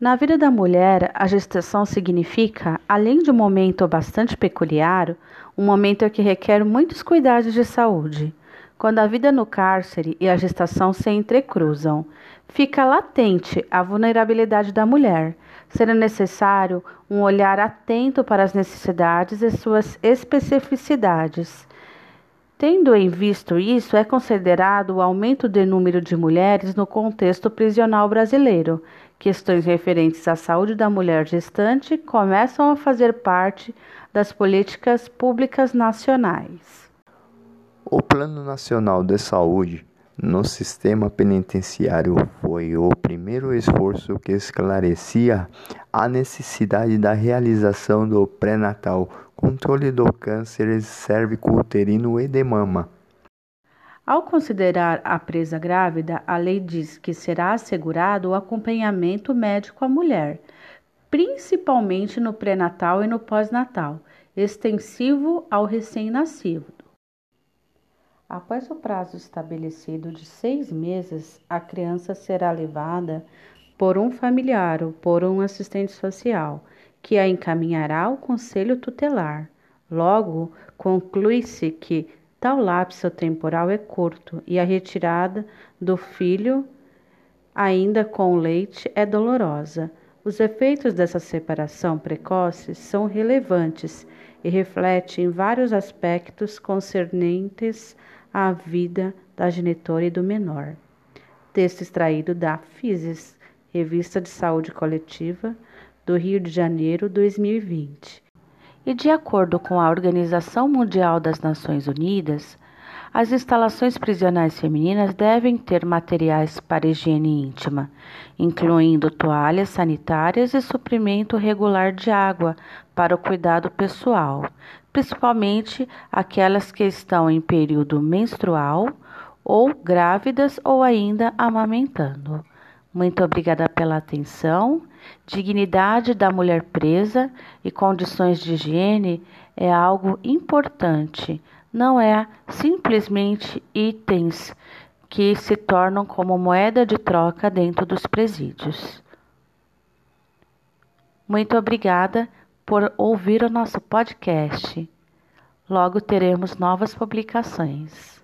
Na vida da mulher, a gestação significa, além de um momento bastante peculiar, um momento que requer muitos cuidados de saúde. Quando a vida no cárcere e a gestação se entrecruzam, fica latente a vulnerabilidade da mulher, sendo necessário um olhar atento para as necessidades e suas especificidades. Tendo em visto isso, é considerado o aumento de número de mulheres no contexto prisional brasileiro. Questões referentes à saúde da mulher gestante começam a fazer parte das políticas públicas nacionais. O Plano Nacional de Saúde no sistema penitenciário foi o primeiro esforço que esclarecia a necessidade da realização do pré-natal, controle do câncer cérvico-uterino e de mama. Ao considerar a presa grávida, a lei diz que será assegurado o acompanhamento médico à mulher, principalmente no pré-natal e no pós-natal, extensivo ao recém-nascido. Após o prazo estabelecido de seis meses, a criança será levada por um familiar ou por um assistente social, que a encaminhará ao conselho tutelar. Logo, conclui-se que tal lapso temporal é curto e a retirada do filho, ainda com leite, é dolorosa. Os efeitos dessa separação precoce são relevantes e refletem vários aspectos concernentes à vida da genitora e do menor. Texto extraído da FISES, Revista de Saúde Coletiva, do Rio de Janeiro, 2020. E de acordo com a Organização Mundial das Nações Unidas, as instalações prisionais femininas devem ter materiais para higiene íntima, incluindo toalhas sanitárias e suprimento regular de água para o cuidado pessoal, principalmente aquelas que estão em período menstrual ou grávidas ou ainda amamentando. Muito obrigada pela atenção. Dignidade da mulher presa e condições de higiene é algo importante não é simplesmente itens que se tornam como moeda de troca dentro dos presídios. Muito obrigada por ouvir o nosso podcast. Logo teremos novas publicações.